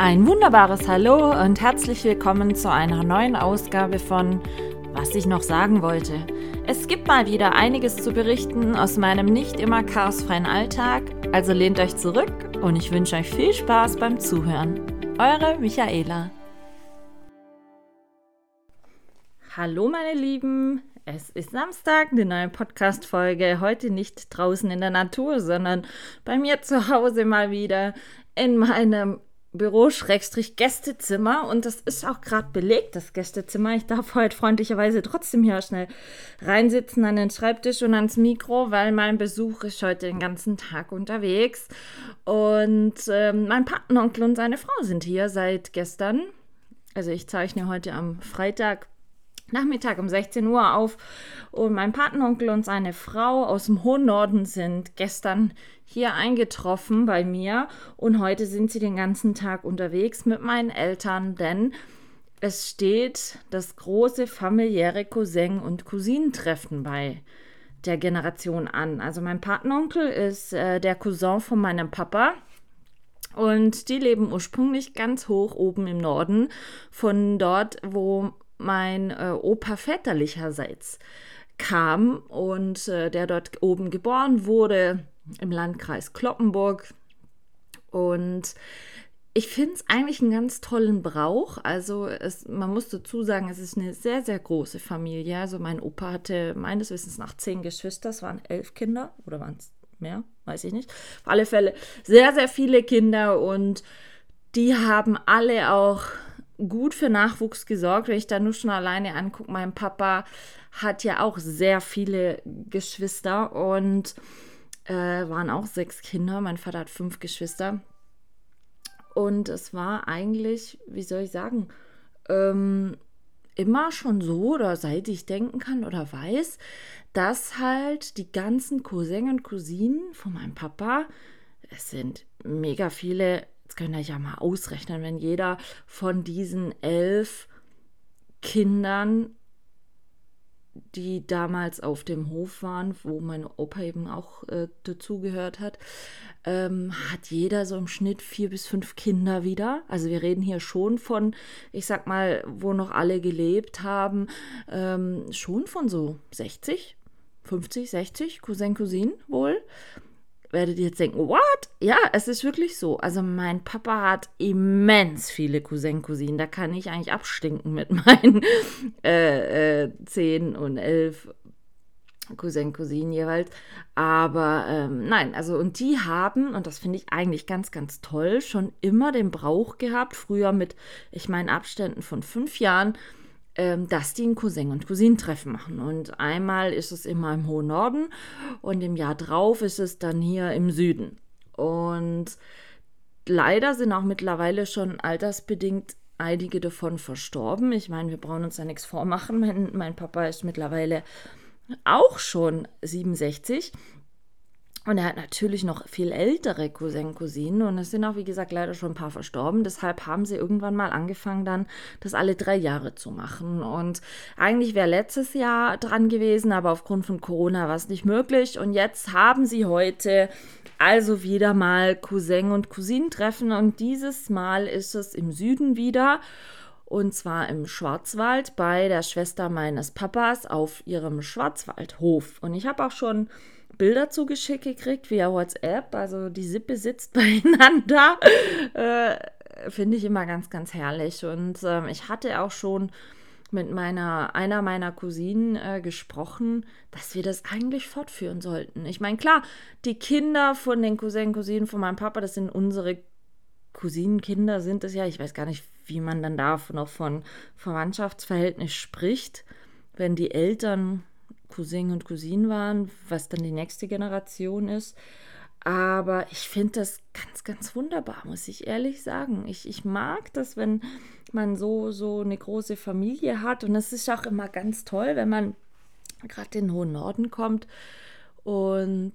Ein wunderbares Hallo und herzlich willkommen zu einer neuen Ausgabe von Was ich noch sagen wollte. Es gibt mal wieder einiges zu berichten aus meinem nicht immer chaosfreien Alltag, also lehnt euch zurück und ich wünsche euch viel Spaß beim Zuhören. Eure Michaela. Hallo meine Lieben, es ist Samstag, eine neue Podcast-Folge. Heute nicht draußen in der Natur, sondern bei mir zu Hause mal wieder in meinem Büro-Gästezimmer und das ist auch gerade belegt, das Gästezimmer. Ich darf heute freundlicherweise trotzdem hier schnell reinsitzen an den Schreibtisch und ans Mikro, weil mein Besuch ist heute den ganzen Tag unterwegs. Und ähm, mein Patenonkel und seine Frau sind hier seit gestern. Also ich zeichne heute am Freitag Nachmittag um 16 Uhr auf und mein Patenonkel und seine Frau aus dem hohen Norden sind gestern hier eingetroffen bei mir und heute sind sie den ganzen Tag unterwegs mit meinen Eltern, denn es steht das große familiäre Cousin- und Cousinentreffen bei der Generation an. Also mein Patenonkel ist äh, der Cousin von meinem Papa. Und die leben ursprünglich ganz hoch oben im Norden, von dort, wo mein äh, Opa väterlicherseits kam und äh, der dort oben geboren wurde im Landkreis Kloppenburg. Und ich finde es eigentlich einen ganz tollen Brauch. Also es, man muss dazu sagen, es ist eine sehr, sehr große Familie. Also mein Opa hatte meines Wissens nach zehn Geschwister, es waren elf Kinder oder waren es mehr, weiß ich nicht. Auf alle Fälle sehr, sehr viele Kinder und die haben alle auch gut für Nachwuchs gesorgt, wenn ich da nur schon alleine angucke. Mein Papa hat ja auch sehr viele Geschwister und äh, waren auch sechs Kinder. Mein Vater hat fünf Geschwister. Und es war eigentlich, wie soll ich sagen, ähm, immer schon so, oder seit ich denken kann oder weiß, dass halt die ganzen Cousins und Cousinen von meinem Papa, es sind mega viele, könnt ihr ja mal ausrechnen, wenn jeder von diesen elf Kindern, die damals auf dem Hof waren, wo mein Opa eben auch äh, dazugehört hat, ähm, hat jeder so im Schnitt vier bis fünf Kinder wieder. Also wir reden hier schon von, ich sag mal, wo noch alle gelebt haben, ähm, schon von so 60, 50, 60 Cousin, Cousin wohl werdet ihr jetzt denken, what? Ja, es ist wirklich so. Also mein Papa hat immens viele Cousin, Cousinen. Da kann ich eigentlich abstinken mit meinen äh, äh, 10 und 11 Cousin, Cousinen jeweils. Aber ähm, nein, also und die haben, und das finde ich eigentlich ganz, ganz toll, schon immer den Brauch gehabt, früher mit, ich meine, Abständen von fünf Jahren, dass die ein Cousin- und Cousinentreffen machen. Und einmal ist es immer im hohen Norden und im Jahr drauf ist es dann hier im Süden. Und leider sind auch mittlerweile schon altersbedingt einige davon verstorben. Ich meine, wir brauchen uns da nichts vormachen. Mein, mein Papa ist mittlerweile auch schon 67. Und er hat natürlich noch viel ältere Cousin, Cousinen und es sind auch, wie gesagt, leider schon ein paar verstorben. Deshalb haben sie irgendwann mal angefangen, dann das alle drei Jahre zu machen. Und eigentlich wäre letztes Jahr dran gewesen, aber aufgrund von Corona war es nicht möglich. Und jetzt haben sie heute also wieder mal Cousin und Cousinentreffen und dieses Mal ist es im Süden wieder. Und zwar im Schwarzwald bei der Schwester meines Papas auf ihrem Schwarzwaldhof. Und ich habe auch schon Bilder zugeschickt gekriegt via WhatsApp. Also die Sippe sitzt beieinander. Äh, Finde ich immer ganz, ganz herrlich. Und ähm, ich hatte auch schon mit meiner, einer meiner Cousinen äh, gesprochen, dass wir das eigentlich fortführen sollten. Ich meine, klar, die Kinder von den Cousinen, Cousinen von meinem Papa, das sind unsere Cousinenkinder, sind es ja. Ich weiß gar nicht, wie man dann da noch von Verwandtschaftsverhältnis spricht, wenn die Eltern Cousin und Cousinen waren, was dann die nächste Generation ist. Aber ich finde das ganz, ganz wunderbar, muss ich ehrlich sagen. Ich, ich mag das, wenn man so, so eine große Familie hat. Und es ist auch immer ganz toll, wenn man gerade in den hohen Norden kommt und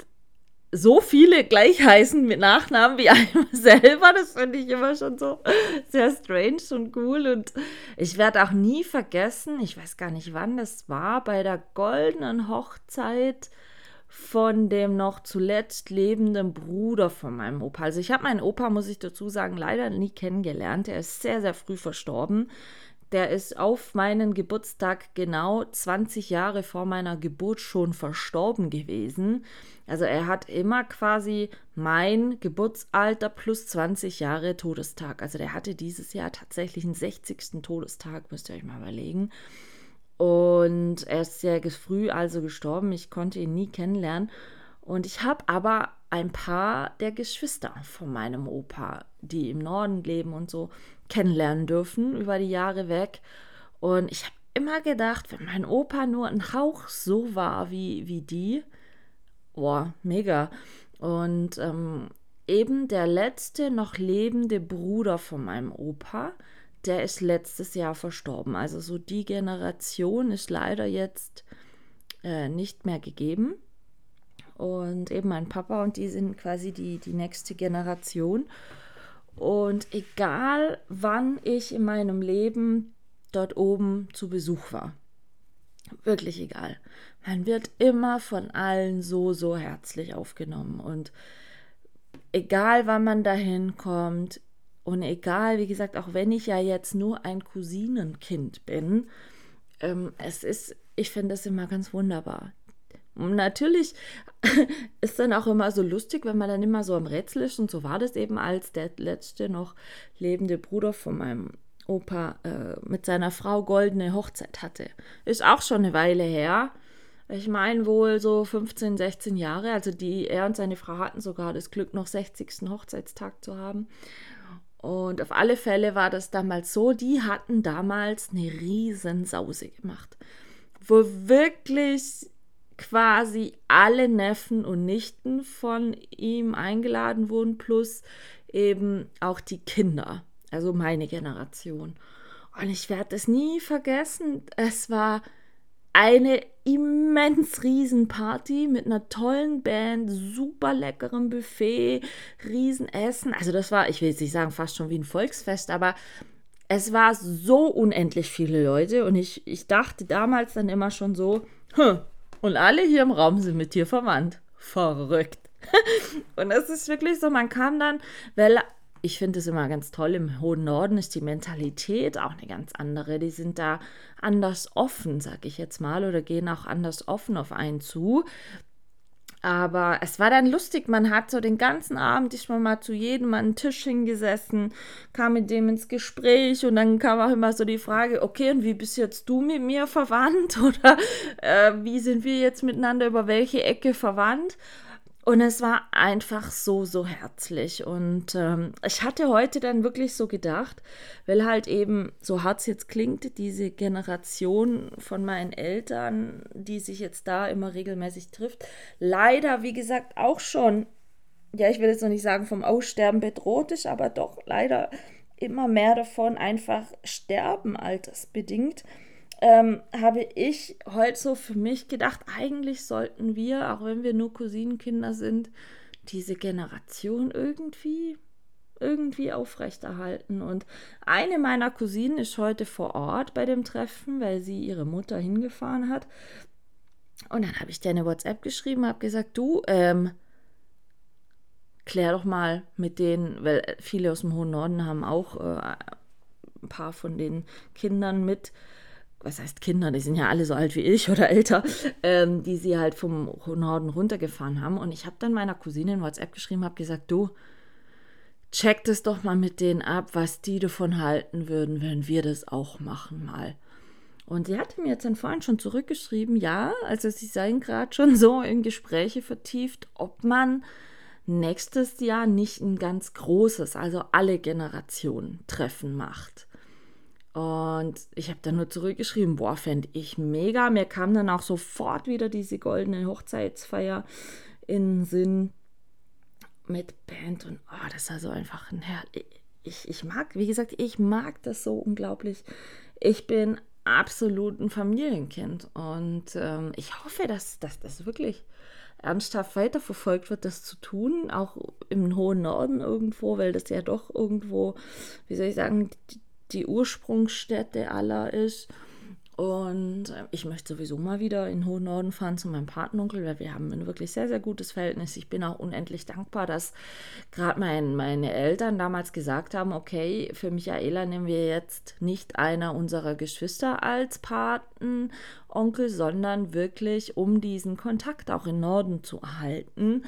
so viele gleich heißen mit Nachnamen wie einem selber. Das finde ich immer schon so sehr strange und cool. Und ich werde auch nie vergessen, ich weiß gar nicht wann das war, bei der goldenen Hochzeit von dem noch zuletzt lebenden Bruder von meinem Opa. Also ich habe meinen Opa, muss ich dazu sagen, leider nie kennengelernt. Er ist sehr, sehr früh verstorben. Der ist auf meinen Geburtstag genau 20 Jahre vor meiner Geburt schon verstorben gewesen. Also er hat immer quasi mein Geburtsalter plus 20 Jahre Todestag. Also der hatte dieses Jahr tatsächlich einen 60. Todestag, müsst ihr euch mal überlegen. Und er ist sehr früh also gestorben. Ich konnte ihn nie kennenlernen. Und ich habe aber ein paar der Geschwister von meinem Opa, die im Norden leben und so, kennenlernen dürfen über die Jahre weg. Und ich habe immer gedacht, wenn mein Opa nur ein Hauch so war wie, wie die, boah, mega. Und ähm, eben der letzte noch lebende Bruder von meinem Opa, der ist letztes Jahr verstorben. Also so die Generation ist leider jetzt äh, nicht mehr gegeben. Und eben mein Papa und die sind quasi die, die nächste Generation. Und egal wann ich in meinem Leben dort oben zu Besuch war, wirklich egal, man wird immer von allen so, so herzlich aufgenommen. Und egal wann man dahin kommt, und egal, wie gesagt, auch wenn ich ja jetzt nur ein Cousinenkind bin, ähm, es ist, ich finde es immer ganz wunderbar. Natürlich ist dann auch immer so lustig, wenn man dann immer so am Rätsel ist. Und so war das eben, als der letzte noch lebende Bruder von meinem Opa äh, mit seiner Frau goldene Hochzeit hatte. Ist auch schon eine Weile her. Ich meine wohl so 15, 16 Jahre. Also die, er und seine Frau hatten sogar das Glück, noch 60. Hochzeitstag zu haben. Und auf alle Fälle war das damals so, die hatten damals eine riesen Sause gemacht, wo wirklich quasi alle Neffen und Nichten von ihm eingeladen wurden, plus eben auch die Kinder, also meine Generation. Und ich werde es nie vergessen, es war eine immens riesen Party mit einer tollen Band, super leckerem Buffet, Riesenessen. Also das war, ich will jetzt nicht sagen fast schon wie ein Volksfest, aber es war so unendlich viele Leute und ich, ich dachte damals dann immer schon so, hm, und alle hier im Raum sind mit dir verwandt. Verrückt. und es ist wirklich so, man kam dann, weil ich finde es immer ganz toll, im hohen Norden ist die Mentalität auch eine ganz andere. Die sind da anders offen, sag ich jetzt mal, oder gehen auch anders offen auf einen zu. Aber es war dann lustig, man hat so den ganzen Abend, ich war mal zu jedem an den Tisch hingesessen, kam mit dem ins Gespräch und dann kam auch immer so die Frage, okay, und wie bist jetzt du mit mir verwandt oder äh, wie sind wir jetzt miteinander über welche Ecke verwandt? Und es war einfach so, so herzlich. Und ähm, ich hatte heute dann wirklich so gedacht, weil halt eben, so hart es jetzt klingt, diese Generation von meinen Eltern, die sich jetzt da immer regelmäßig trifft, leider, wie gesagt, auch schon, ja, ich will jetzt noch nicht sagen vom Aussterben bedroht ist, aber doch leider immer mehr davon einfach sterben altersbedingt ähm, habe ich heute so für mich gedacht, eigentlich sollten wir, auch wenn wir nur Cousinenkinder sind, diese Generation irgendwie irgendwie aufrechterhalten. Und eine meiner Cousinen ist heute vor Ort bei dem Treffen, weil sie ihre Mutter hingefahren hat. Und dann habe ich dir eine WhatsApp geschrieben, habe gesagt, du, ähm, klär doch mal mit denen, weil viele aus dem hohen Norden haben auch äh, ein paar von den Kindern mit was heißt Kinder, die sind ja alle so alt wie ich oder älter, ähm, die sie halt vom Norden runtergefahren haben. Und ich habe dann meiner Cousine in WhatsApp geschrieben, habe gesagt, du, check das doch mal mit denen ab, was die davon halten würden, wenn wir das auch machen mal. Und sie hatte mir jetzt dann vorhin schon zurückgeschrieben, ja, also sie seien gerade schon so in Gespräche vertieft, ob man nächstes Jahr nicht ein ganz großes, also alle Generationen Treffen macht. Und ich habe dann nur zurückgeschrieben, boah, fände ich mega. Mir kam dann auch sofort wieder diese goldene Hochzeitsfeier in den Sinn mit Band und oh, das war so einfach ein Herr. Ich, ich mag, wie gesagt, ich mag das so unglaublich. Ich bin absolut ein Familienkind und ähm, ich hoffe, dass, dass das wirklich ernsthaft weiterverfolgt wird, das zu tun, auch im hohen Norden irgendwo, weil das ja doch irgendwo, wie soll ich sagen, die, die Ursprungsstätte aller ist. Und äh, ich möchte sowieso mal wieder in den hohen Norden fahren zu meinem Patenonkel, weil wir haben ein wirklich sehr, sehr gutes Verhältnis. Ich bin auch unendlich dankbar, dass gerade mein, meine Eltern damals gesagt haben, okay, für Michaela nehmen wir jetzt nicht einer unserer Geschwister als Patenonkel, sondern wirklich, um diesen Kontakt auch im Norden zu erhalten,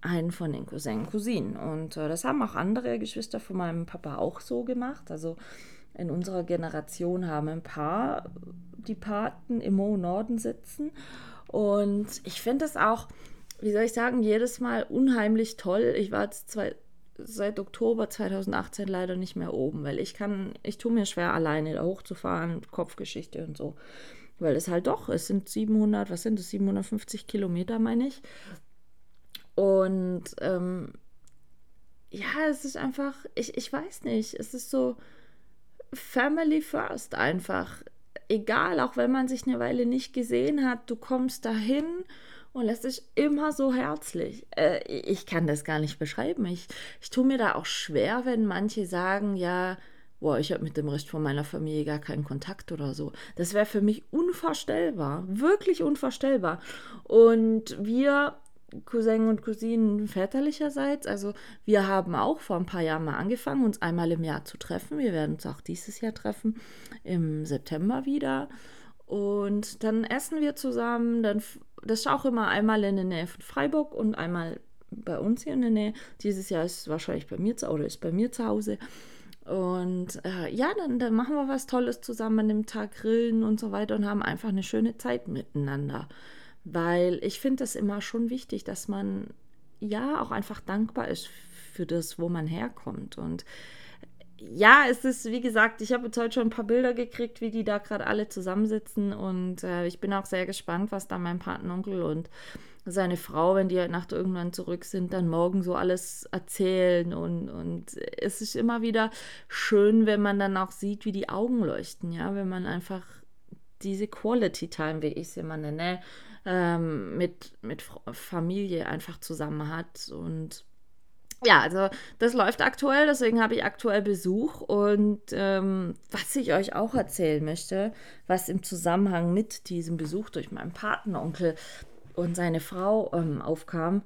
einen von den Cousinen, Cousinen. Und äh, das haben auch andere Geschwister von meinem Papa auch so gemacht. Also in unserer Generation haben ein paar die Paten im hohen Norden sitzen. Und ich finde es auch, wie soll ich sagen, jedes Mal unheimlich toll. Ich war jetzt zwei, seit Oktober 2018 leider nicht mehr oben, weil ich kann, ich tue mir schwer, alleine da hochzufahren, Kopfgeschichte und so. Weil es halt doch, es sind 700, was sind es, 750 Kilometer, meine ich. Und ähm, ja, es ist einfach, ich, ich weiß nicht, es ist so, Family First einfach. Egal, auch wenn man sich eine Weile nicht gesehen hat, du kommst dahin und es ist immer so herzlich. Äh, ich kann das gar nicht beschreiben. Ich, ich tue mir da auch schwer, wenn manche sagen, ja, boah, ich habe mit dem Rest von meiner Familie gar keinen Kontakt oder so. Das wäre für mich unvorstellbar, wirklich unvorstellbar. Und wir Cousin und Cousinen väterlicherseits. Also wir haben auch vor ein paar Jahren mal angefangen, uns einmal im Jahr zu treffen. Wir werden uns auch dieses Jahr treffen, im September wieder. Und dann essen wir zusammen. Dann, das ist auch immer einmal in der Nähe von Freiburg und einmal bei uns hier in der Nähe. Dieses Jahr ist es wahrscheinlich bei mir zu oder ist bei mir zu Hause. Und äh, ja, dann, dann machen wir was Tolles zusammen an dem Tag, grillen und so weiter und haben einfach eine schöne Zeit miteinander weil ich finde es immer schon wichtig, dass man ja auch einfach dankbar ist für das, wo man herkommt. Und ja, es ist, wie gesagt, ich habe jetzt heute schon ein paar Bilder gekriegt, wie die da gerade alle zusammensitzen. Und äh, ich bin auch sehr gespannt, was da mein Patenonkel und seine Frau, wenn die halt Nacht irgendwann zurück sind, dann morgen so alles erzählen. Und, und es ist immer wieder schön, wenn man dann auch sieht, wie die Augen leuchten, ja, wenn man einfach diese Quality Time, wie ich sie immer nenne, ähm, mit, mit Familie einfach zusammen hat. Und ja, also das läuft aktuell, deswegen habe ich aktuell Besuch. Und ähm, was ich euch auch erzählen möchte, was im Zusammenhang mit diesem Besuch durch meinen Patenonkel und seine Frau ähm, aufkam,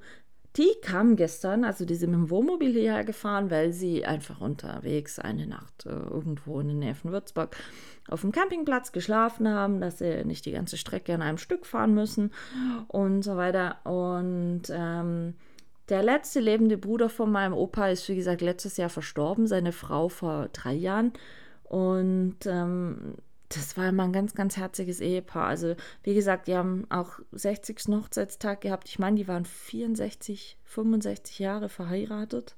die kamen gestern, also die sind mit dem Wohnmobil hierher gefahren, weil sie einfach unterwegs eine Nacht äh, irgendwo in der Nähe von Würzburg auf dem Campingplatz geschlafen haben, dass sie nicht die ganze Strecke in einem Stück fahren müssen und so weiter. Und ähm, der letzte lebende Bruder von meinem Opa ist, wie gesagt, letztes Jahr verstorben, seine Frau vor drei Jahren. Und ähm, das war immer ein ganz, ganz herziges Ehepaar. Also, wie gesagt, die haben auch 60. Hochzeitstag gehabt. Ich meine, die waren 64, 65 Jahre verheiratet.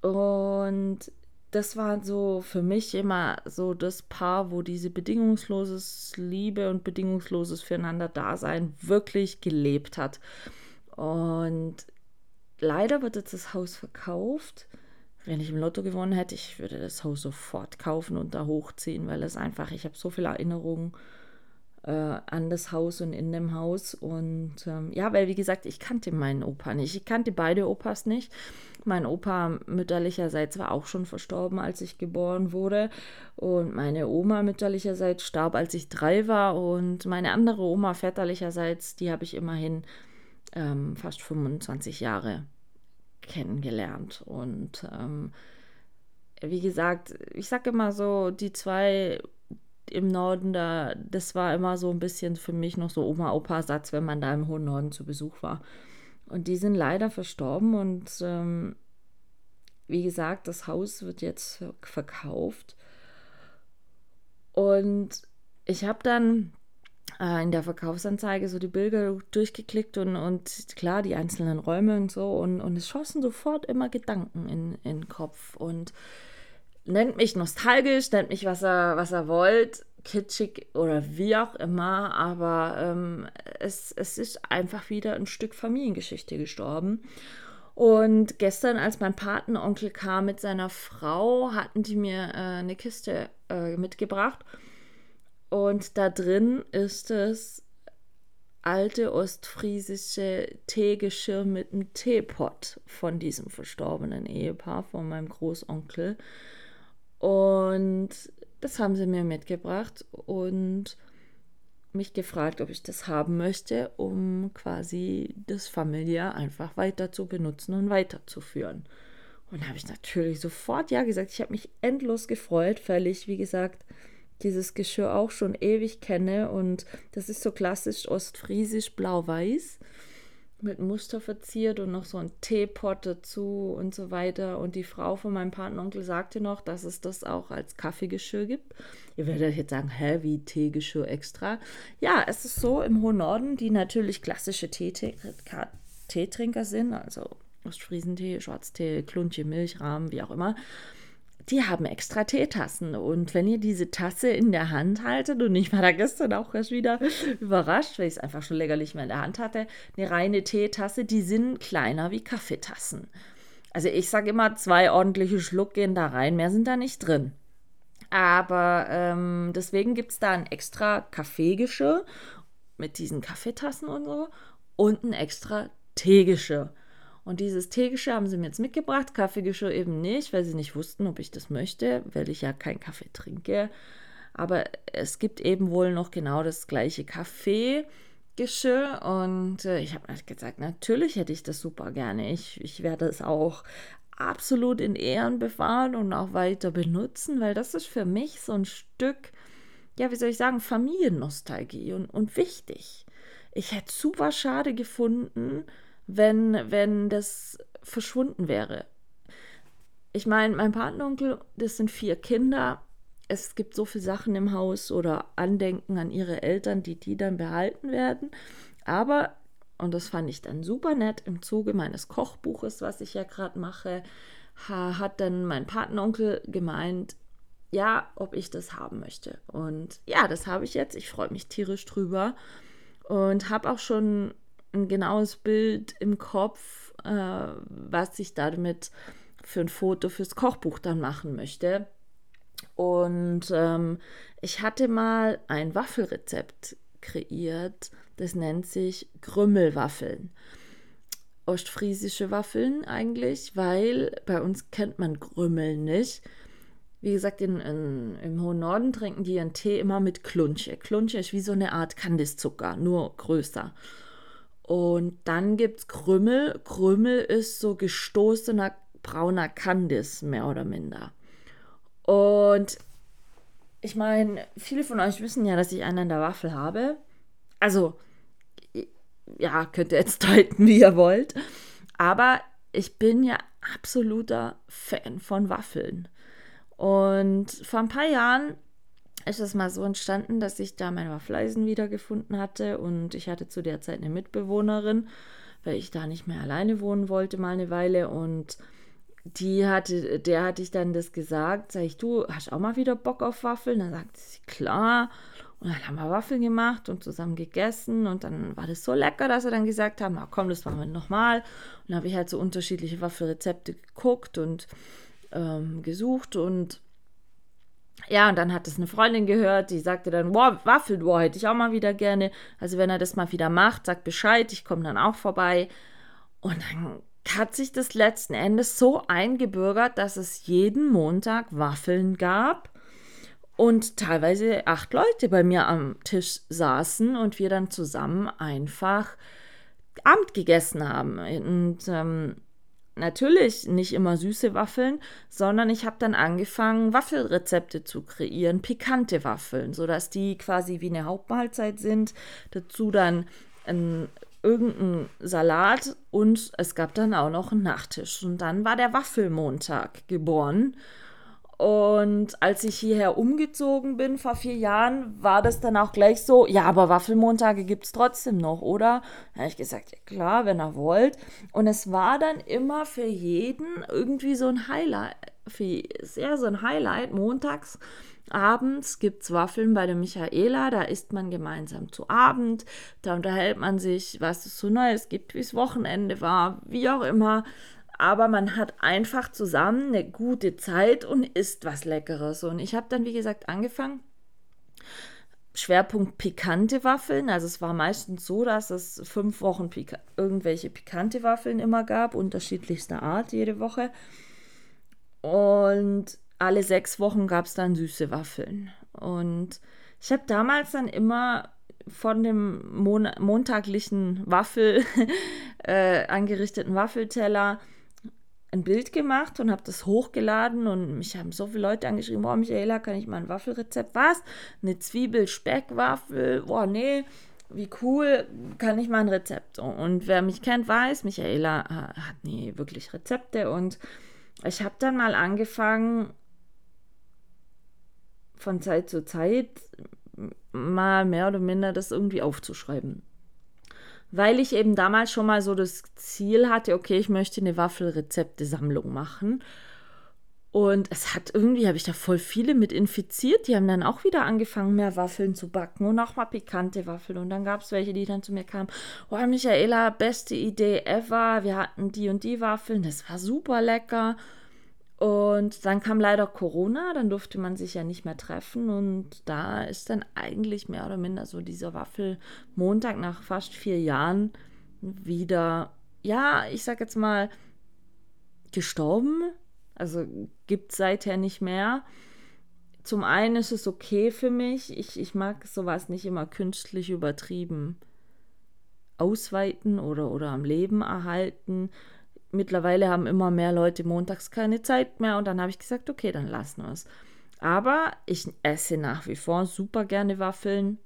Und das war so für mich immer so das Paar, wo diese bedingungsloses Liebe und bedingungsloses Füreinander-Dasein wirklich gelebt hat. Und leider wird jetzt das Haus verkauft. Wenn ich im Lotto gewonnen hätte, ich würde das Haus sofort kaufen und da hochziehen, weil es einfach, ich habe so viele Erinnerungen äh, an das Haus und in dem Haus. Und ähm, ja, weil wie gesagt, ich kannte meinen Opa nicht. Ich kannte beide Opas nicht. Mein Opa mütterlicherseits war auch schon verstorben, als ich geboren wurde. Und meine Oma mütterlicherseits starb, als ich drei war. Und meine andere Oma väterlicherseits, die habe ich immerhin ähm, fast 25 Jahre kennengelernt. Und ähm, wie gesagt, ich sage immer so, die zwei im Norden, da, das war immer so ein bisschen für mich noch so Oma-Opa-Satz, wenn man da im hohen Norden zu Besuch war. Und die sind leider verstorben und ähm, wie gesagt, das Haus wird jetzt verkauft. Und ich habe dann äh, in der Verkaufsanzeige so die Bilder durchgeklickt und, und klar, die einzelnen Räume und so. Und, und es schossen sofort immer Gedanken in, in den Kopf. Und nennt mich nostalgisch, nennt mich, was er, was er wollt, kitschig oder wie auch immer, aber ähm, es, es ist einfach wieder ein Stück Familiengeschichte gestorben. Und gestern, als mein Patenonkel kam mit seiner Frau, hatten die mir äh, eine Kiste äh, mitgebracht. Und da drin ist es alte ostfriesische Teegeschirr mit einem Teepot von diesem verstorbenen Ehepaar, von meinem Großonkel. Und das haben sie mir mitgebracht und mich gefragt, ob ich das haben möchte, um quasi das Familiar einfach weiter zu benutzen und weiterzuführen. Und habe ich natürlich sofort ja gesagt. Ich habe mich endlos gefreut, ich, wie gesagt, dieses Geschirr auch schon ewig kenne und das ist so klassisch ostfriesisch blau-weiß mit Muster verziert und noch so ein Teepot dazu und so weiter. Und die Frau von meinem Patenonkel sagte noch, dass es das auch als Kaffeegeschirr gibt. Ihr werdet jetzt sagen, hä, wie Teegeschirr extra? Ja, es ist so im hohen Norden, die natürlich klassische Teetrinker sind, also Ostfriesentee, Schwarztee, Kluntje, Milchrahmen, wie auch immer die haben extra Teetassen. Und wenn ihr diese Tasse in der Hand haltet, und ich war da gestern auch erst wieder überrascht, weil ich es einfach schon lächerlich mehr in der Hand hatte, eine reine Teetasse, die sind kleiner wie Kaffeetassen. Also ich sage immer, zwei ordentliche Schluck gehen da rein, mehr sind da nicht drin. Aber ähm, deswegen gibt es da ein extra Kaffeegeschirr mit diesen Kaffeetassen und so und ein extra Teegeschirr. Und dieses Teegeschirr haben sie mir jetzt mitgebracht, Kaffeegeschirr eben nicht, weil sie nicht wussten, ob ich das möchte, weil ich ja keinen Kaffee trinke. Aber es gibt eben wohl noch genau das gleiche Kaffeegeschirr. Und äh, ich habe gesagt, natürlich hätte ich das super gerne. Ich, ich werde es auch absolut in Ehren bewahren und auch weiter benutzen, weil das ist für mich so ein Stück, ja, wie soll ich sagen, Familiennostalgie und, und wichtig. Ich hätte super schade gefunden, wenn, wenn das verschwunden wäre. Ich meine, mein Patenonkel, das sind vier Kinder. Es gibt so viele Sachen im Haus oder Andenken an ihre Eltern, die die dann behalten werden. Aber, und das fand ich dann super nett, im Zuge meines Kochbuches, was ich ja gerade mache, hat dann mein Patenonkel gemeint, ja, ob ich das haben möchte. Und ja, das habe ich jetzt. Ich freue mich tierisch drüber und habe auch schon ein genaues Bild im Kopf, äh, was ich damit für ein Foto fürs Kochbuch dann machen möchte. Und ähm, ich hatte mal ein Waffelrezept kreiert, das nennt sich Grümmelwaffeln. Ostfriesische Waffeln eigentlich, weil bei uns kennt man Grümmel nicht. Wie gesagt, in, in, im hohen Norden trinken die ihren Tee immer mit Klunche. Klunche ist wie so eine Art Kandiszucker, nur größer. Und dann gibt es Krümmel. Krümmel ist so gestoßener brauner Kandis, mehr oder minder. Und ich meine, viele von euch wissen ja, dass ich einen an der Waffel habe. Also, ja, könnt ihr jetzt deuten, wie ihr wollt. Aber ich bin ja absoluter Fan von Waffeln. Und vor ein paar Jahren ist es mal so entstanden, dass ich da mein Waffeleisen wiedergefunden hatte und ich hatte zu der Zeit eine Mitbewohnerin, weil ich da nicht mehr alleine wohnen wollte, mal eine Weile und die hatte, der hatte ich dann das gesagt, sag ich, du hast auch mal wieder Bock auf Waffeln? Dann sagte sie, klar. Und dann haben wir Waffeln gemacht und zusammen gegessen und dann war das so lecker, dass wir dann gesagt haben, na komm, das machen wir nochmal. Und dann habe ich halt so unterschiedliche Waffelrezepte geguckt und ähm, gesucht und ja, und dann hat es eine Freundin gehört, die sagte dann, wow, Waffel, wow, hätte ich auch mal wieder gerne. Also wenn er das mal wieder macht, sagt Bescheid, ich komme dann auch vorbei. Und dann hat sich das letzten Endes so eingebürgert, dass es jeden Montag Waffeln gab und teilweise acht Leute bei mir am Tisch saßen und wir dann zusammen einfach Abend gegessen haben. Und ähm, natürlich nicht immer süße Waffeln, sondern ich habe dann angefangen, Waffelrezepte zu kreieren, pikante Waffeln, sodass die quasi wie eine Hauptmahlzeit sind. Dazu dann ein, irgendein Salat und es gab dann auch noch einen Nachtisch. Und dann war der Waffelmontag geboren. Und als ich hierher umgezogen bin vor vier Jahren, war das dann auch gleich so, ja, aber Waffelmontage gibt es trotzdem noch, oder? Da habe ich gesagt, ja klar, wenn ihr wollt. Und es war dann immer für jeden irgendwie so ein Highlight, für sehr so ein Highlight. Montags abends gibt es Waffeln bei der Michaela, da isst man gemeinsam zu Abend, da unterhält man sich, was es so Neues gibt, wie es Wochenende war, wie auch immer aber man hat einfach zusammen eine gute Zeit und isst was Leckeres. Und ich habe dann, wie gesagt, angefangen. Schwerpunkt pikante Waffeln. Also es war meistens so, dass es fünf Wochen Pika irgendwelche pikante Waffeln immer gab, unterschiedlichster Art jede Woche. Und alle sechs Wochen gab es dann süße Waffeln. Und ich habe damals dann immer von dem Mon montaglichen Waffel äh, angerichteten Waffelteller ein Bild gemacht und habe das hochgeladen und mich haben so viele Leute angeschrieben, boah, Michaela, kann ich mal ein Waffelrezept? Was? Eine Zwiebel-Speck-Waffel? Boah, nee, wie cool, kann ich mal ein Rezept? Und wer mich kennt, weiß, Michaela hat nie wirklich Rezepte und ich habe dann mal angefangen, von Zeit zu Zeit mal mehr oder minder das irgendwie aufzuschreiben. Weil ich eben damals schon mal so das Ziel hatte, okay, ich möchte eine Waffelrezepte-Sammlung machen. Und es hat irgendwie, habe ich da voll viele mit infiziert. Die haben dann auch wieder angefangen, mehr Waffeln zu backen und auch mal pikante Waffeln. Und dann gab es welche, die dann zu mir kamen: Oh, Michaela, beste Idee ever. Wir hatten die und die Waffeln. Das war super lecker. Und dann kam leider Corona, dann durfte man sich ja nicht mehr treffen und da ist dann eigentlich mehr oder minder so dieser Waffelmontag nach fast vier Jahren wieder, ja, ich sag jetzt mal, gestorben. Also gibt es seither nicht mehr. Zum einen ist es okay für mich. Ich, ich mag sowas nicht immer künstlich übertrieben ausweiten oder, oder am Leben erhalten mittlerweile haben immer mehr Leute montags keine Zeit mehr und dann habe ich gesagt, okay, dann lassen wir es. Aber ich esse nach wie vor super gerne Waffeln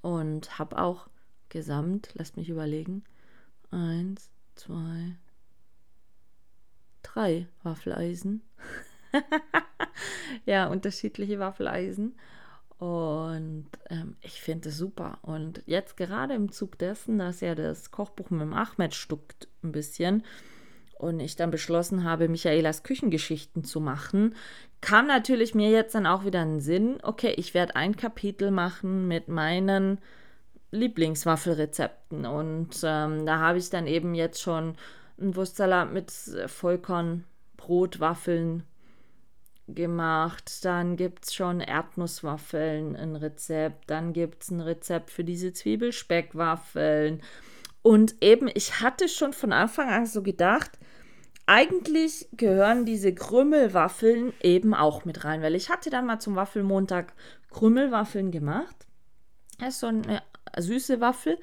und habe auch gesamt, lasst mich überlegen, eins, zwei, drei Waffeleisen. ja, unterschiedliche Waffeleisen. Und ähm, ich finde es super. Und jetzt gerade im Zug dessen, dass ja das Kochbuch mit dem Ahmed stuckt ein bisschen und ich dann beschlossen habe, Michaelas Küchengeschichten zu machen, kam natürlich mir jetzt dann auch wieder ein Sinn, okay, ich werde ein Kapitel machen mit meinen Lieblingswaffelrezepten. Und ähm, da habe ich dann eben jetzt schon einen Wurstsalat mit Vollkornbrot, Waffeln gemacht. Dann gibt es schon Erdnusswaffeln, ein Rezept. Dann gibt es ein Rezept für diese Zwiebelspeckwaffeln. Und eben, ich hatte schon von Anfang an so gedacht, eigentlich gehören diese Krümmelwaffeln eben auch mit rein, weil ich hatte dann mal zum Waffelmontag Krümmelwaffeln gemacht. Das ist so eine süße Waffel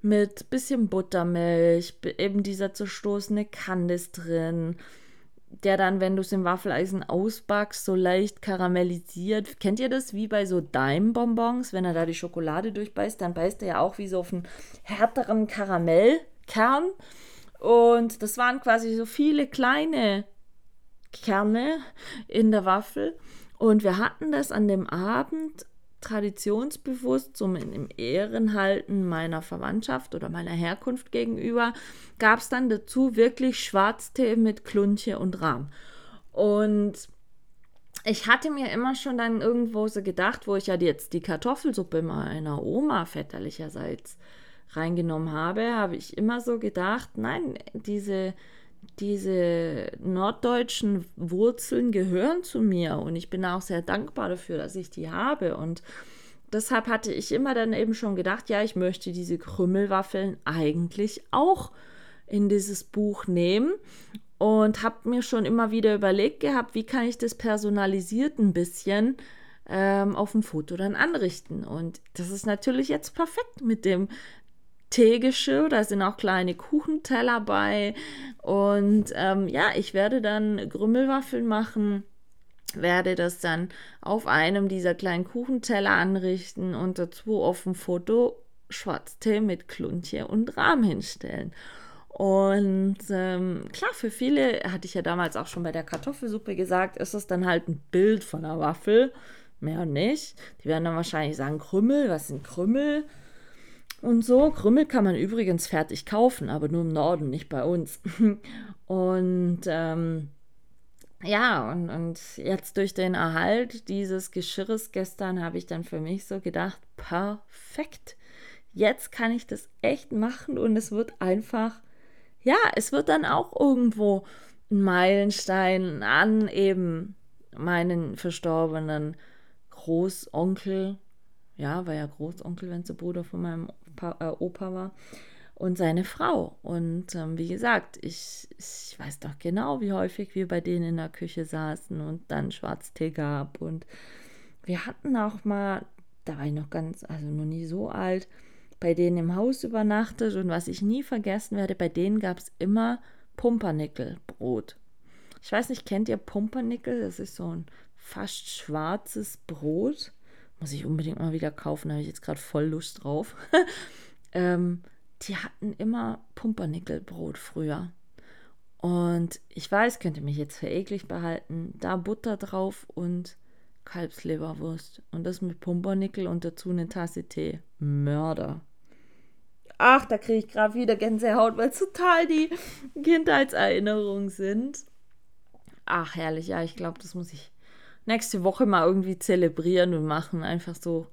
mit bisschen Buttermilch, eben dieser zerstoßene Kandis drin, der dann, wenn du es im Waffeleisen ausbackst, so leicht karamellisiert. Kennt ihr das wie bei so Daim-Bonbons? Wenn er da die Schokolade durchbeißt, dann beißt er ja auch wie so auf einen härteren Karamellkern. Und das waren quasi so viele kleine Kerne in der Waffel. Und wir hatten das an dem Abend traditionsbewusst, so im Ehrenhalten meiner Verwandtschaft oder meiner Herkunft gegenüber, gab es dann dazu wirklich Schwarztee mit Klunche und Rahm. Und ich hatte mir immer schon dann irgendwo so gedacht, wo ich ja jetzt die Kartoffelsuppe meiner Oma väterlicherseits reingenommen habe, habe ich immer so gedacht, nein, diese diese norddeutschen Wurzeln gehören zu mir und ich bin auch sehr dankbar dafür, dass ich die habe. Und deshalb hatte ich immer dann eben schon gedacht, ja, ich möchte diese Krümmelwaffeln eigentlich auch in dieses Buch nehmen und habe mir schon immer wieder überlegt gehabt, wie kann ich das personalisiert ein bisschen ähm, auf dem Foto dann anrichten. Und das ist natürlich jetzt perfekt mit dem Teegeschirr, da sind auch kleine Kuchenteller bei. Und ähm, ja, ich werde dann Grümmelwaffeln machen, werde das dann auf einem dieser kleinen Kuchenteller anrichten und dazu auf dem Foto Schwarztee mit Kluntje und Rahm hinstellen. Und ähm, klar, für viele, hatte ich ja damals auch schon bei der Kartoffelsuppe gesagt, ist es dann halt ein Bild von einer Waffel, mehr nicht. Die werden dann wahrscheinlich sagen, Krümmel, was sind Krümmel? Und so, Krümmel kann man übrigens fertig kaufen, aber nur im Norden, nicht bei uns. Und ähm, ja, und, und jetzt durch den Erhalt dieses Geschirres gestern habe ich dann für mich so gedacht, perfekt. Jetzt kann ich das echt machen und es wird einfach, ja, es wird dann auch irgendwo ein Meilenstein an eben meinen verstorbenen Großonkel. Ja, war ja Großonkel, wenn es der Bruder von meinem Opa, äh, Opa war. und seine Frau. Und ähm, wie gesagt, ich, ich weiß doch genau, wie häufig wir bei denen in der Küche saßen und dann Schwarztee gab. Und wir hatten auch mal, da war ich noch ganz, also noch nie so alt, bei denen im Haus übernachtet. Und was ich nie vergessen werde, bei denen gab es immer Pumpernickelbrot. Ich weiß nicht, kennt ihr Pumpernickel? Das ist so ein fast schwarzes Brot. Muss ich unbedingt mal wieder kaufen, da habe ich jetzt gerade voll Lust drauf. ähm, die hatten immer Pumpernickelbrot früher. Und ich weiß, könnte mich jetzt eklig behalten, da Butter drauf und Kalbsleberwurst. Und das mit Pumpernickel und dazu eine Tasse Tee. Mörder. Ach, da kriege ich gerade wieder Gänsehaut, weil es total die Kindheitserinnerungen sind. Ach, herrlich, ja, ich glaube, das muss ich nächste Woche mal irgendwie zelebrieren und machen. Einfach so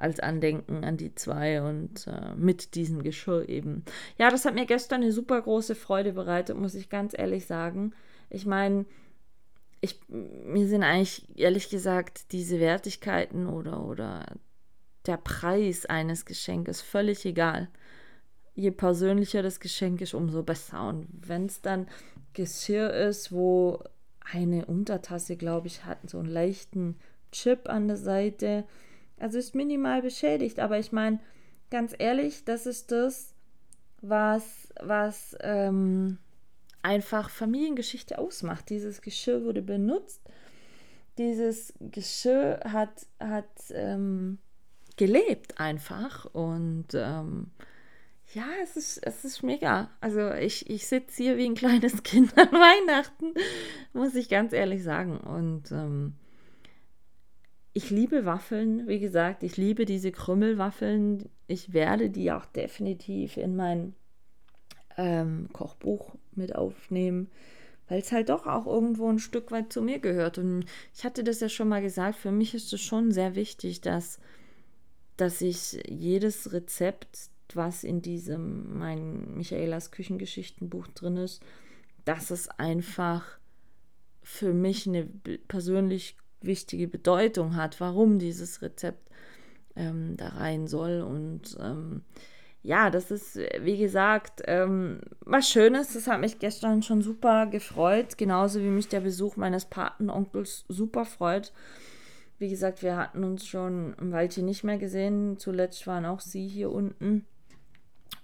als Andenken an die zwei und äh, mit diesem Geschirr eben. Ja, das hat mir gestern eine super große Freude bereitet, muss ich ganz ehrlich sagen. Ich meine, ich, mir sind eigentlich ehrlich gesagt diese Wertigkeiten oder, oder der Preis eines Geschenkes völlig egal. Je persönlicher das Geschenk ist, umso besser. Und wenn es dann Geschirr ist, wo eine Untertasse, glaube ich, hat so einen leichten Chip an der Seite, also ist minimal beschädigt, aber ich meine, ganz ehrlich, das ist das, was, was ähm, einfach Familiengeschichte ausmacht. Dieses Geschirr wurde benutzt. Dieses Geschirr hat, hat ähm, gelebt einfach. Und ähm, ja, es ist, es ist mega. Also ich, ich sitze hier wie ein kleines Kind an Weihnachten, muss ich ganz ehrlich sagen. Und ähm, ich liebe Waffeln, wie gesagt, ich liebe diese Krümmelwaffeln. Ich werde die auch definitiv in mein ähm, Kochbuch mit aufnehmen, weil es halt doch auch irgendwo ein Stück weit zu mir gehört. Und ich hatte das ja schon mal gesagt, für mich ist es schon sehr wichtig, dass, dass ich jedes Rezept, was in diesem mein Michaelas Küchengeschichtenbuch drin ist, dass es einfach für mich eine persönlich wichtige Bedeutung hat, warum dieses Rezept ähm, da rein soll. Und ähm, ja, das ist, wie gesagt, ähm, was Schönes. Das hat mich gestern schon super gefreut, genauso wie mich der Besuch meines Patenonkels super freut. Wie gesagt, wir hatten uns schon ein Weilchen nicht mehr gesehen. Zuletzt waren auch sie hier unten.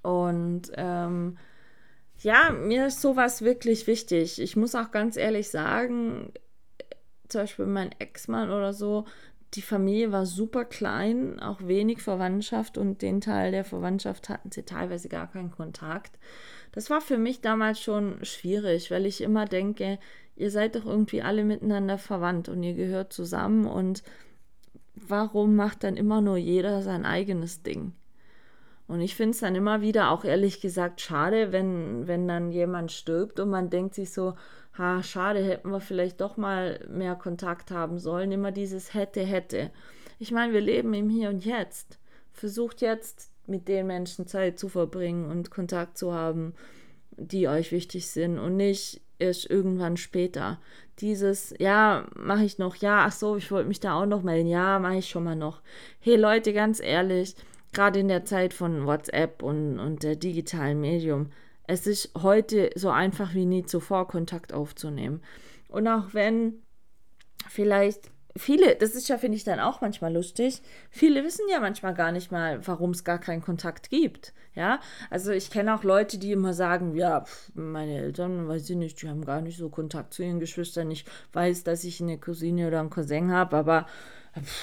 Und ähm, ja, mir ist sowas wirklich wichtig. Ich muss auch ganz ehrlich sagen, zum Beispiel mein Ex-Mann oder so, die Familie war super klein, auch wenig Verwandtschaft und den Teil der Verwandtschaft hatten sie teilweise gar keinen Kontakt. Das war für mich damals schon schwierig, weil ich immer denke, ihr seid doch irgendwie alle miteinander verwandt und ihr gehört zusammen und warum macht dann immer nur jeder sein eigenes Ding? Und ich finde es dann immer wieder auch ehrlich gesagt schade, wenn, wenn dann jemand stirbt und man denkt sich so, ha, schade, hätten wir vielleicht doch mal mehr Kontakt haben sollen. Immer dieses hätte, hätte. Ich meine, wir leben im Hier und Jetzt. Versucht jetzt mit den Menschen Zeit zu verbringen und Kontakt zu haben, die euch wichtig sind und nicht erst irgendwann später. Dieses, ja, mache ich noch, ja, ach so, ich wollte mich da auch noch melden, ja, mache ich schon mal noch. Hey Leute, ganz ehrlich, gerade in der Zeit von WhatsApp und, und der digitalen Medium, es ist heute so einfach wie nie zuvor, Kontakt aufzunehmen. Und auch wenn vielleicht viele, das ist ja, finde ich, dann auch manchmal lustig, viele wissen ja manchmal gar nicht mal, warum es gar keinen Kontakt gibt. Ja, also ich kenne auch Leute, die immer sagen, ja, meine Eltern, weiß ich nicht, die haben gar nicht so Kontakt zu ihren Geschwistern. Ich weiß, dass ich eine Cousine oder einen Cousin habe, aber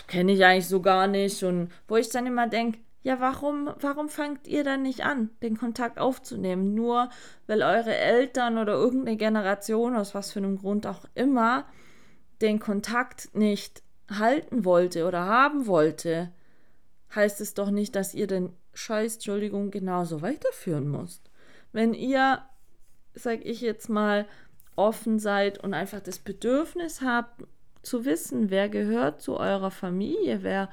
kenne ich eigentlich so gar nicht. Und wo ich dann immer denke, ja, warum, warum fangt ihr dann nicht an, den Kontakt aufzunehmen? Nur weil eure Eltern oder irgendeine Generation, aus was für einem Grund auch immer, den Kontakt nicht halten wollte oder haben wollte, heißt es doch nicht, dass ihr den Scheiß, Entschuldigung, genauso weiterführen müsst. Wenn ihr, sag ich jetzt mal, offen seid und einfach das Bedürfnis habt, zu wissen, wer gehört zu eurer Familie, wer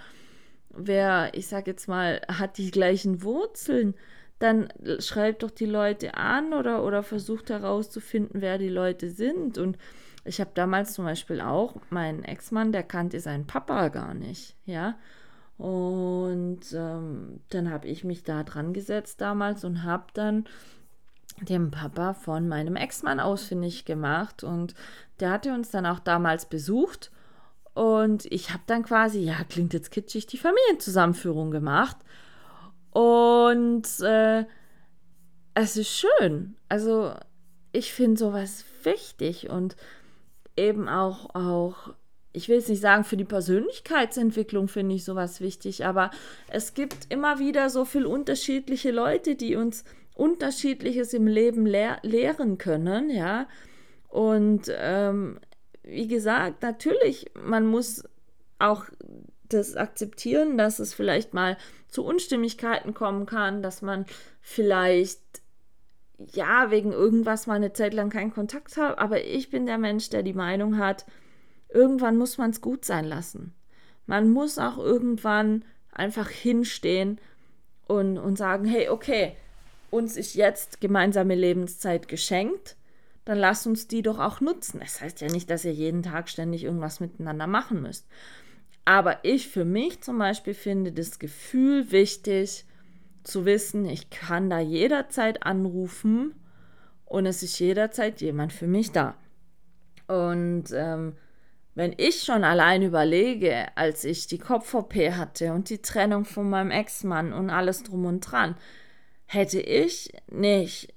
wer, ich sag jetzt mal, hat die gleichen Wurzeln, dann schreibt doch die Leute an oder, oder versucht herauszufinden, wer die Leute sind. Und ich habe damals zum Beispiel auch, mein Ex-Mann, der kannte seinen Papa gar nicht, ja. Und ähm, dann habe ich mich da dran gesetzt damals und habe dann dem Papa von meinem Ex-Mann ausfindig gemacht. Und der hatte uns dann auch damals besucht. Und ich habe dann quasi, ja, klingt jetzt kitschig, die Familienzusammenführung gemacht. Und äh, es ist schön. Also ich finde sowas wichtig und eben auch, auch, ich will es nicht sagen, für die Persönlichkeitsentwicklung finde ich sowas wichtig, aber es gibt immer wieder so viele unterschiedliche Leute, die uns Unterschiedliches im Leben lehr lehren können, ja. Und ähm, wie gesagt, natürlich, man muss auch das akzeptieren, dass es vielleicht mal zu Unstimmigkeiten kommen kann, dass man vielleicht ja wegen irgendwas mal eine Zeit lang keinen Kontakt hat, aber ich bin der Mensch, der die Meinung hat, irgendwann muss man es gut sein lassen. Man muss auch irgendwann einfach hinstehen und, und sagen, hey, okay, uns ist jetzt gemeinsame Lebenszeit geschenkt, dann lasst uns die doch auch nutzen. Das heißt ja nicht, dass ihr jeden Tag ständig irgendwas miteinander machen müsst. Aber ich für mich zum Beispiel finde das Gefühl wichtig, zu wissen, ich kann da jederzeit anrufen und es ist jederzeit jemand für mich da. Und ähm, wenn ich schon allein überlege, als ich die Kopf-OP hatte und die Trennung von meinem Ex-Mann und alles drum und dran, hätte ich nicht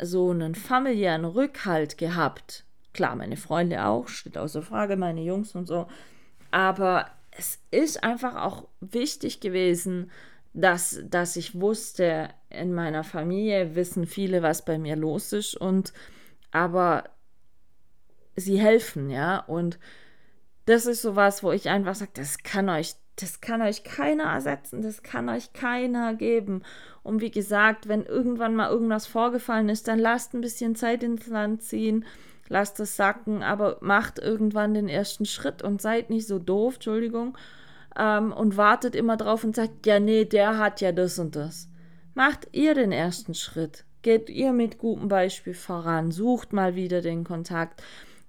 so einen familiären Rückhalt gehabt. Klar, meine Freunde auch, steht außer Frage, meine Jungs und so. Aber es ist einfach auch wichtig gewesen, dass, dass ich wusste, in meiner Familie wissen viele, was bei mir los ist und aber sie helfen, ja. Und das ist sowas, wo ich einfach sage, das kann euch, das kann euch keiner ersetzen, das kann euch keiner geben. Und wie gesagt, wenn irgendwann mal irgendwas vorgefallen ist, dann lasst ein bisschen Zeit ins Land ziehen, lasst es sacken, aber macht irgendwann den ersten Schritt und seid nicht so doof, Entschuldigung, ähm, und wartet immer drauf und sagt, ja, nee, der hat ja das und das. Macht ihr den ersten Schritt. Geht ihr mit gutem Beispiel voran, sucht mal wieder den Kontakt.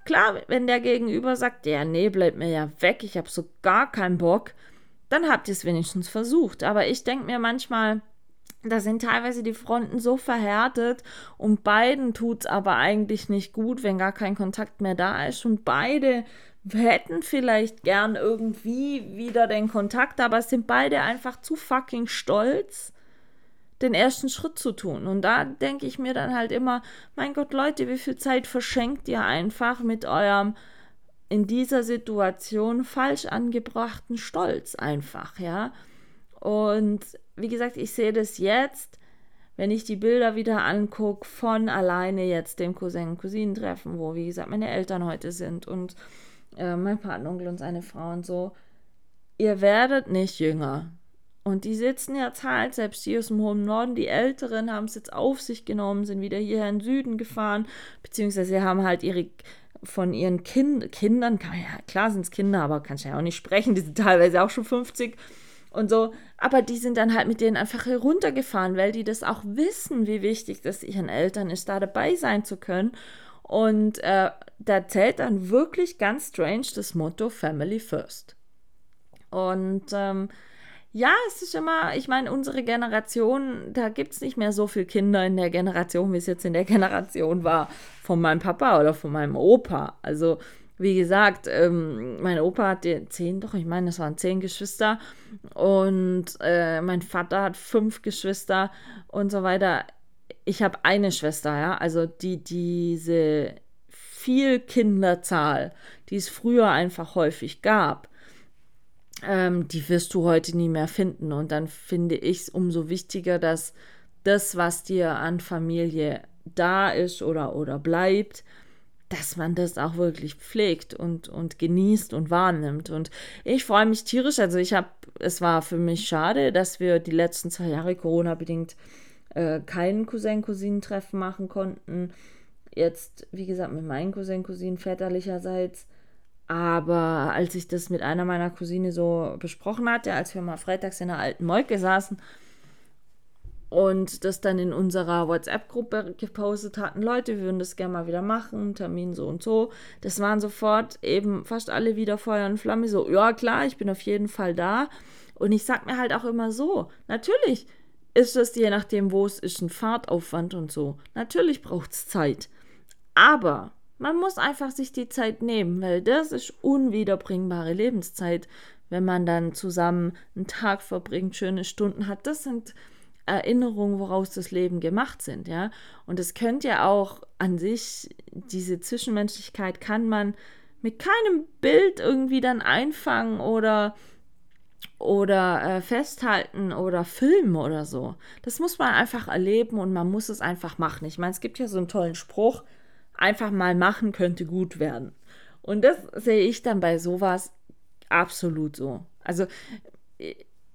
Klar, wenn der Gegenüber sagt, ja, nee, bleib mir ja weg, ich habe so gar keinen Bock, dann habt ihr es wenigstens versucht. Aber ich denke mir manchmal, da sind teilweise die Fronten so verhärtet und beiden tut es aber eigentlich nicht gut, wenn gar kein Kontakt mehr da ist. Und beide hätten vielleicht gern irgendwie wieder den Kontakt, aber sind beide einfach zu fucking stolz, den ersten Schritt zu tun. Und da denke ich mir dann halt immer, mein Gott, Leute, wie viel Zeit verschenkt ihr einfach mit eurem in dieser Situation falsch angebrachten Stolz einfach, ja? Und wie gesagt, ich sehe das jetzt, wenn ich die Bilder wieder angucke, von alleine jetzt dem Cousin und Cousinentreffen, wo, wie gesagt, meine Eltern heute sind und äh, mein Patenonkel und seine Frau und so. Ihr werdet nicht jünger. Und die sitzen jetzt halt, selbst hier aus dem hohen Norden, die Älteren haben es jetzt auf sich genommen, sind wieder hierher in den Süden gefahren, beziehungsweise haben halt ihre von ihren kind, Kindern, ja, klar sind es Kinder, aber kannst ja auch nicht sprechen, die sind teilweise auch schon 50 und so. Aber die sind dann halt mit denen einfach heruntergefahren, weil die das auch wissen, wie wichtig das ihren Eltern ist, da dabei sein zu können. Und äh, da zählt dann wirklich ganz strange das Motto Family First. Und ähm, ja, es ist immer, ich meine, unsere Generation, da gibt es nicht mehr so viele Kinder in der Generation, wie es jetzt in der Generation war von meinem Papa oder von meinem Opa. Also wie gesagt, ähm, mein Opa hat zehn, doch, ich meine, es waren zehn Geschwister und äh, mein Vater hat fünf Geschwister und so weiter. Ich habe eine Schwester, ja, also die, diese viel Kinderzahl, die es früher einfach häufig gab, ähm, die wirst du heute nie mehr finden. Und dann finde ich es umso wichtiger, dass das, was dir an Familie da ist oder, oder bleibt, dass man das auch wirklich pflegt und, und genießt und wahrnimmt. Und ich freue mich tierisch. Also ich habe, es war für mich schade, dass wir die letzten zwei Jahre Corona-bedingt äh, keinen Cousin-Cousinen-Treffen machen konnten. Jetzt, wie gesagt, mit meinen Cousin-Cousinen väterlicherseits. Aber als ich das mit einer meiner Cousine so besprochen hatte, als wir mal freitags in der alten Molke saßen, und das dann in unserer WhatsApp-Gruppe gepostet hatten, Leute, wir würden das gerne mal wieder machen, Termin so und so. Das waren sofort eben fast alle wieder Feuer und Flamme, so, ja klar, ich bin auf jeden Fall da. Und ich sag mir halt auch immer so, natürlich ist es je nachdem, wo es ist, ein Fahrtaufwand und so. Natürlich braucht es Zeit. Aber man muss einfach sich die Zeit nehmen, weil das ist unwiederbringbare Lebenszeit, wenn man dann zusammen einen Tag verbringt, schöne Stunden hat. Das sind Erinnerungen, woraus das Leben gemacht sind, ja. Und es könnte ja auch an sich, diese Zwischenmenschlichkeit kann man mit keinem Bild irgendwie dann einfangen oder oder äh, festhalten oder filmen oder so. Das muss man einfach erleben und man muss es einfach machen. Ich meine, es gibt ja so einen tollen Spruch, einfach mal machen könnte gut werden. Und das sehe ich dann bei sowas absolut so. Also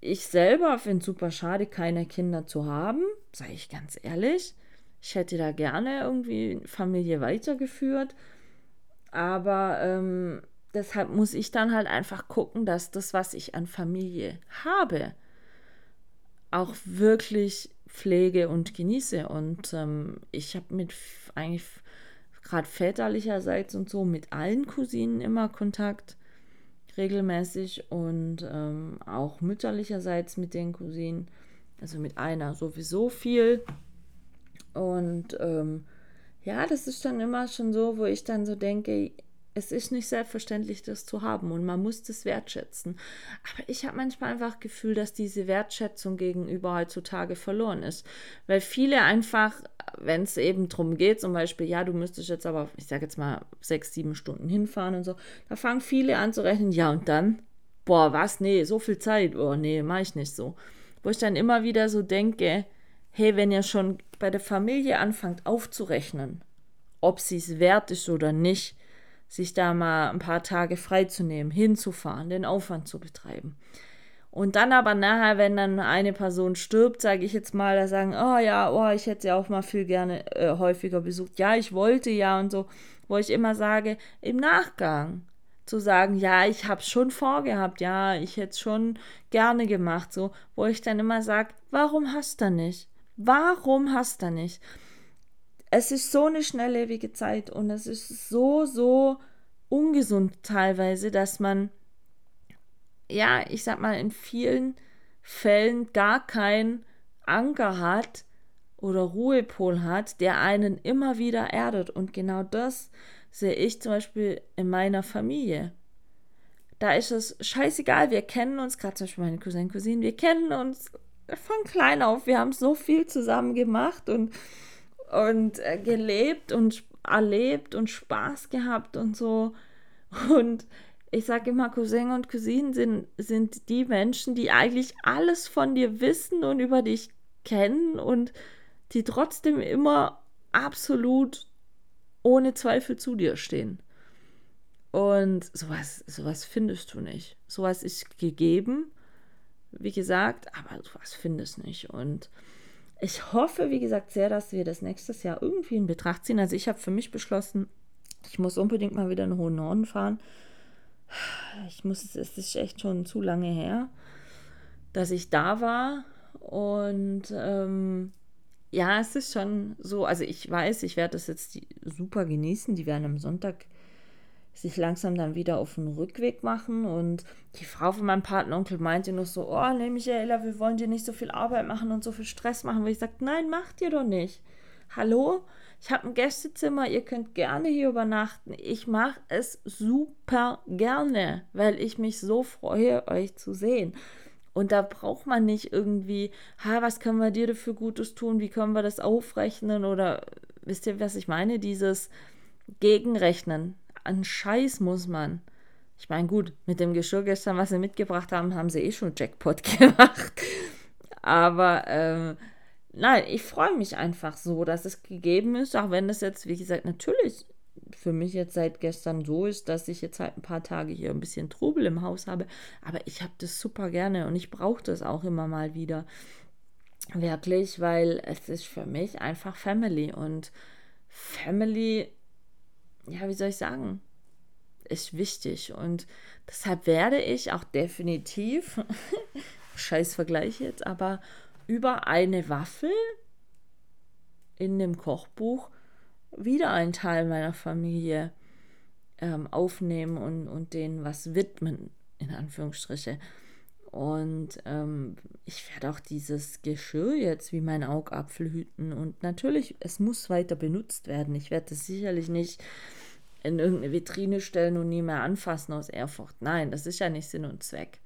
ich selber finde es super schade, keine Kinder zu haben, sage ich ganz ehrlich. Ich hätte da gerne irgendwie Familie weitergeführt. Aber ähm, deshalb muss ich dann halt einfach gucken, dass das, was ich an Familie habe, auch wirklich pflege und genieße. Und ähm, ich habe mit eigentlich gerade väterlicherseits und so mit allen Cousinen immer Kontakt regelmäßig und ähm, auch mütterlicherseits mit den Cousinen, also mit einer sowieso viel. Und ähm, ja, das ist dann immer schon so, wo ich dann so denke, es ist nicht selbstverständlich, das zu haben und man muss das wertschätzen. Aber ich habe manchmal einfach das Gefühl, dass diese Wertschätzung gegenüber heutzutage verloren ist. Weil viele einfach, wenn es eben darum geht, zum Beispiel, ja, du müsstest jetzt aber, ich sage jetzt mal, sechs, sieben Stunden hinfahren und so, da fangen viele an zu rechnen, ja und dann? Boah, was? Nee, so viel Zeit. Oh, nee, mache ich nicht so. Wo ich dann immer wieder so denke, hey, wenn ihr schon bei der Familie anfangt aufzurechnen, ob sie es wert ist oder nicht, sich da mal ein paar Tage freizunehmen, hinzufahren, den Aufwand zu betreiben. Und dann aber nachher, wenn dann eine Person stirbt, sage ich jetzt mal, da sagen, oh ja, oh, ich hätte sie auch mal viel gerne äh, häufiger besucht. Ja, ich wollte ja und so, wo ich immer sage, im Nachgang zu sagen, ja, ich habe schon vorgehabt, ja, ich hätte schon gerne gemacht, so, wo ich dann immer sage, warum hast du nicht? Warum hast du nicht? es ist so eine schnelllebige Zeit und es ist so, so ungesund teilweise, dass man, ja, ich sag mal, in vielen Fällen gar keinen Anker hat oder Ruhepol hat, der einen immer wieder erdet. Und genau das sehe ich zum Beispiel in meiner Familie. Da ist es scheißegal, wir kennen uns, gerade zum Beispiel meine Cousin, Cousine, wir kennen uns von klein auf, wir haben so viel zusammen gemacht und und äh, gelebt und erlebt und Spaß gehabt und so. Und ich sage immer, Cousin und Cousinen sind, sind die Menschen, die eigentlich alles von dir wissen und über dich kennen und die trotzdem immer absolut ohne Zweifel zu dir stehen. Und sowas, sowas findest du nicht. Sowas ist gegeben, wie gesagt, aber sowas findest nicht. Und ich hoffe, wie gesagt, sehr, dass wir das nächstes Jahr irgendwie in Betracht ziehen. Also ich habe für mich beschlossen, ich muss unbedingt mal wieder in den hohen Norden fahren. Ich muss, es ist echt schon zu lange her, dass ich da war. Und ähm, ja, es ist schon so, also ich weiß, ich werde das jetzt super genießen. Die werden am Sonntag sich langsam dann wieder auf den Rückweg machen. Und die Frau von meinem Patenonkel meinte noch so, oh, nee, Michaela, wir wollen dir nicht so viel Arbeit machen und so viel Stress machen. Wo ich sagte, nein, macht ihr doch nicht. Hallo? Ich habe ein Gästezimmer, ihr könnt gerne hier übernachten. Ich mache es super gerne, weil ich mich so freue, euch zu sehen. Und da braucht man nicht irgendwie, ha, was können wir dir dafür Gutes tun? Wie können wir das aufrechnen? Oder wisst ihr, was ich meine? Dieses Gegenrechnen an Scheiß muss man. Ich meine, gut, mit dem Geschirr gestern, was sie mitgebracht haben, haben sie eh schon Jackpot gemacht. Aber ähm, nein, ich freue mich einfach so, dass es gegeben ist, auch wenn das jetzt, wie gesagt, natürlich für mich jetzt seit gestern so ist, dass ich jetzt halt ein paar Tage hier ein bisschen Trubel im Haus habe. Aber ich habe das super gerne und ich brauche das auch immer mal wieder. Wirklich, weil es ist für mich einfach Family und Family ja, wie soll ich sagen, ist wichtig. Und deshalb werde ich auch definitiv, scheiß Vergleich jetzt, aber über eine Waffel in dem Kochbuch wieder einen Teil meiner Familie ähm, aufnehmen und, und denen was widmen, in Anführungsstriche. Und ähm, ich werde auch dieses Geschirr jetzt wie mein Augapfel hüten. Und natürlich, es muss weiter benutzt werden. Ich werde es sicherlich nicht in irgendeine Vitrine stellen und nie mehr anfassen aus Ehrfurcht. Nein, das ist ja nicht Sinn und Zweck.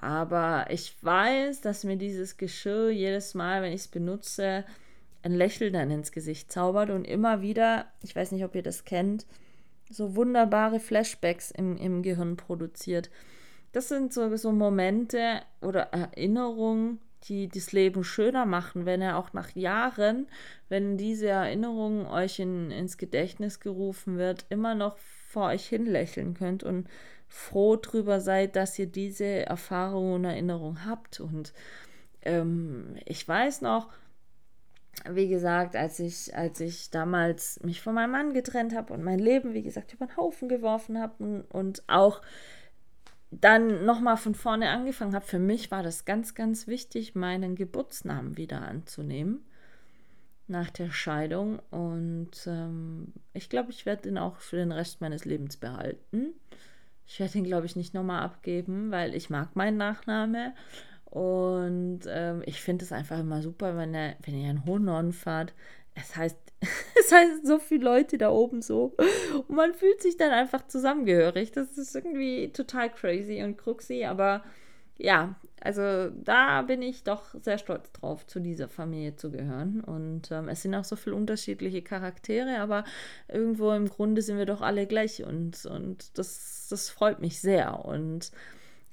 Aber ich weiß, dass mir dieses Geschirr jedes Mal, wenn ich es benutze, ein Lächeln dann ins Gesicht zaubert und immer wieder, ich weiß nicht, ob ihr das kennt, so wunderbare Flashbacks im, im Gehirn produziert. Das sind so, so Momente oder Erinnerungen, die das Leben schöner machen, wenn er auch nach Jahren, wenn diese Erinnerung euch in, ins Gedächtnis gerufen wird, immer noch vor euch hinlächeln könnt und froh drüber seid, dass ihr diese Erfahrung und Erinnerung habt. Und ähm, ich weiß noch, wie gesagt, als ich, als ich damals mich von meinem Mann getrennt habe und mein Leben, wie gesagt, über den Haufen geworfen habe und, und auch dann nochmal von vorne angefangen habe, für mich war das ganz, ganz wichtig, meinen Geburtsnamen wieder anzunehmen nach der Scheidung. Und ähm, ich glaube, ich werde ihn auch für den Rest meines Lebens behalten. Ich werde ihn, glaube ich, nicht nochmal abgeben, weil ich mag meinen Nachname. Und ähm, ich finde es einfach immer super, wenn, er, wenn ihr in Norden fahrt. Es heißt, es heißt so viele Leute da oben so. Und man fühlt sich dann einfach zusammengehörig. Das ist irgendwie total crazy und cruxy, aber ja, also da bin ich doch sehr stolz drauf, zu dieser Familie zu gehören. Und ähm, es sind auch so viele unterschiedliche Charaktere, aber irgendwo im Grunde sind wir doch alle gleich und, und das, das freut mich sehr. Und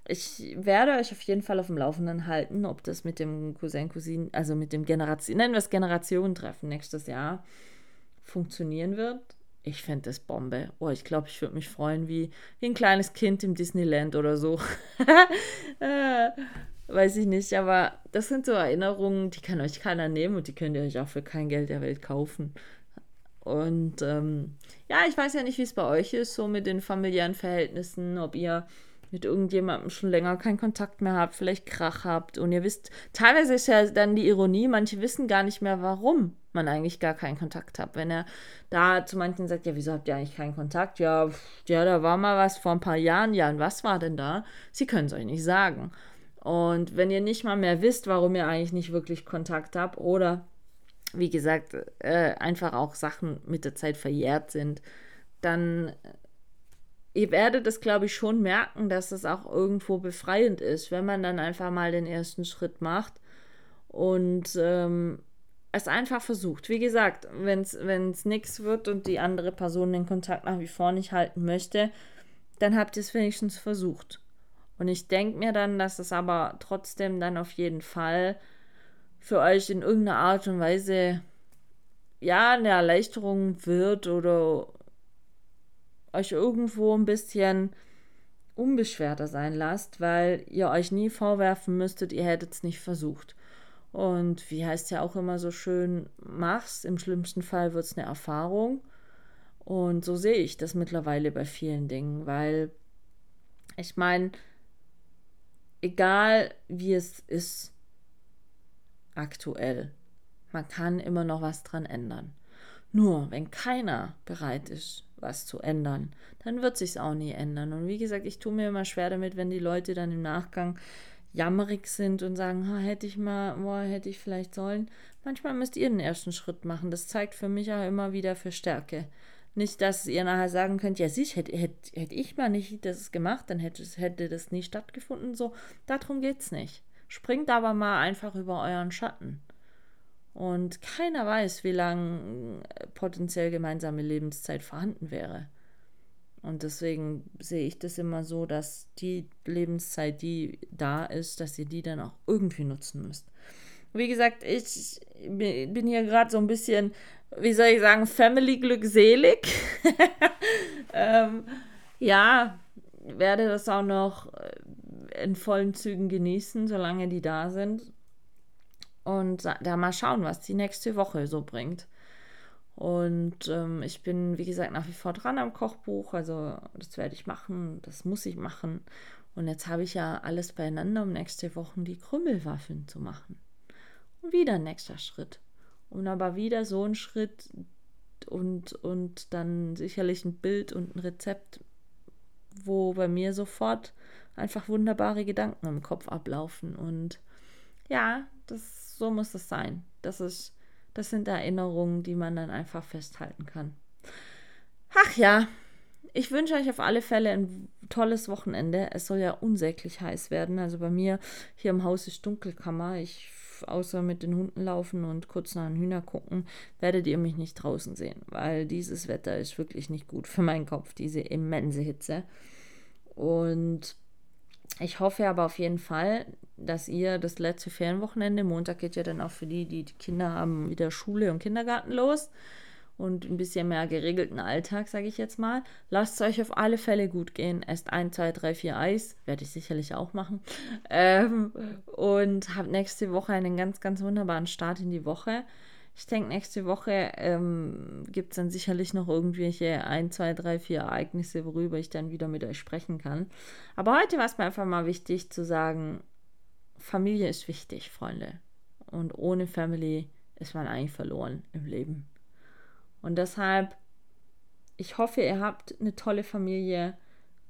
ich werde euch auf jeden Fall auf dem Laufenden halten, ob das mit dem Cousin, Cousin, also mit dem Generation, nennen wir es Generationentreffen nächstes Jahr funktionieren wird. Ich fände das Bombe. Oh, ich glaube, ich würde mich freuen wie, wie ein kleines Kind im Disneyland oder so. äh, weiß ich nicht, aber das sind so Erinnerungen, die kann euch keiner nehmen und die könnt ihr euch auch für kein Geld der Welt kaufen. Und ähm, ja, ich weiß ja nicht, wie es bei euch ist, so mit den familiären Verhältnissen, ob ihr mit irgendjemandem schon länger keinen Kontakt mehr habt, vielleicht Krach habt und ihr wisst, teilweise ist ja dann die Ironie, manche wissen gar nicht mehr, warum man eigentlich gar keinen Kontakt hat. Wenn er da zu manchen sagt, ja, wieso habt ihr eigentlich keinen Kontakt? Ja, ja, da war mal was vor ein paar Jahren. Ja, und was war denn da? Sie können es euch nicht sagen. Und wenn ihr nicht mal mehr wisst, warum ihr eigentlich nicht wirklich Kontakt habt oder wie gesagt, äh, einfach auch Sachen mit der Zeit verjährt sind, dann ihr werdet es, glaube ich, schon merken, dass es auch irgendwo befreiend ist, wenn man dann einfach mal den ersten Schritt macht und ähm, es einfach versucht. Wie gesagt, wenn es nichts wird und die andere Person den Kontakt nach wie vor nicht halten möchte, dann habt ihr es wenigstens versucht. Und ich denke mir dann, dass es aber trotzdem dann auf jeden Fall für euch in irgendeiner Art und Weise ja eine Erleichterung wird oder euch irgendwo ein bisschen unbeschwerter sein lasst, weil ihr euch nie vorwerfen müsstet, ihr hättet es nicht versucht. Und wie heißt ja auch immer so schön, mach's, im schlimmsten Fall wird es eine Erfahrung. Und so sehe ich das mittlerweile bei vielen Dingen, weil ich meine, egal wie es ist aktuell, man kann immer noch was dran ändern. Nur wenn keiner bereit ist, was zu ändern, dann wird sich's auch nie ändern. Und wie gesagt, ich tue mir immer schwer damit, wenn die Leute dann im Nachgang jammerig sind und sagen, hätte ich mal, boah, hätte ich vielleicht sollen. Manchmal müsst ihr den ersten Schritt machen. Das zeigt für mich auch immer wieder für Stärke. Nicht, dass ihr nachher sagen könnt, ja, sich hätte, hätte, hätte ich mal nicht das gemacht, dann hätte, hätte das nie stattgefunden. So, darum geht's nicht. Springt aber mal einfach über euren Schatten. Und keiner weiß, wie lang potenziell gemeinsame Lebenszeit vorhanden wäre. Und deswegen sehe ich das immer so, dass die Lebenszeit, die da ist, dass ihr die dann auch irgendwie nutzen müsst. Wie gesagt, ich bin hier gerade so ein bisschen, wie soll ich sagen, Family glückselig. ähm, ja, werde das auch noch in vollen Zügen genießen, solange die da sind. Und da mal schauen, was die nächste Woche so bringt. Und ähm, ich bin, wie gesagt, nach wie vor dran am Kochbuch. Also das werde ich machen, das muss ich machen. Und jetzt habe ich ja alles beieinander, um nächste Woche die Krümmelwaffeln zu machen. Und wieder ein nächster Schritt. Und aber wieder so ein Schritt und, und dann sicherlich ein Bild und ein Rezept, wo bei mir sofort einfach wunderbare Gedanken im Kopf ablaufen. Und ja, das, so muss es sein. Das, ist, das sind Erinnerungen, die man dann einfach festhalten kann. Ach ja, ich wünsche euch auf alle Fälle ein tolles Wochenende. Es soll ja unsäglich heiß werden. Also bei mir hier im Haus ist Dunkelkammer. Ich außer mit den Hunden laufen und kurz nach den Hühner gucken, werdet ihr mich nicht draußen sehen, weil dieses Wetter ist wirklich nicht gut für meinen Kopf, diese immense Hitze. Und ich hoffe aber auf jeden Fall, dass ihr das letzte Ferienwochenende, Montag geht ja dann auch für die, die Kinder haben, wieder Schule und Kindergarten los und ein bisschen mehr geregelten Alltag, sage ich jetzt mal. Lasst es euch auf alle Fälle gut gehen. Esst ein, zwei, drei, vier Eis. Werde ich sicherlich auch machen. Ähm, und habt nächste Woche einen ganz, ganz wunderbaren Start in die Woche. Ich denke, nächste Woche ähm, gibt es dann sicherlich noch irgendwelche ein, zwei, drei, vier Ereignisse, worüber ich dann wieder mit euch sprechen kann. Aber heute war es mir einfach mal wichtig zu sagen, Familie ist wichtig, Freunde. Und ohne Family ist man eigentlich verloren im Leben. Und deshalb, ich hoffe, ihr habt eine tolle Familie,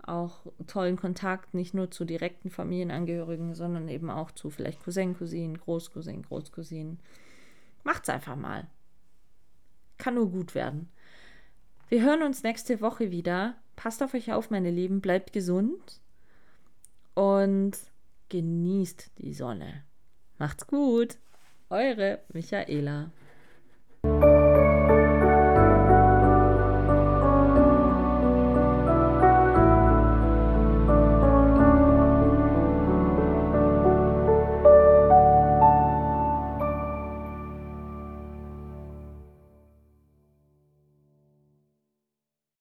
auch tollen Kontakt, nicht nur zu direkten Familienangehörigen, sondern eben auch zu vielleicht Cousin, Cousinen, Großcousin, Großcousinen. Macht's einfach mal. Kann nur gut werden. Wir hören uns nächste Woche wieder. Passt auf euch auf, meine Lieben. Bleibt gesund und genießt die Sonne. Macht's gut. Eure Michaela.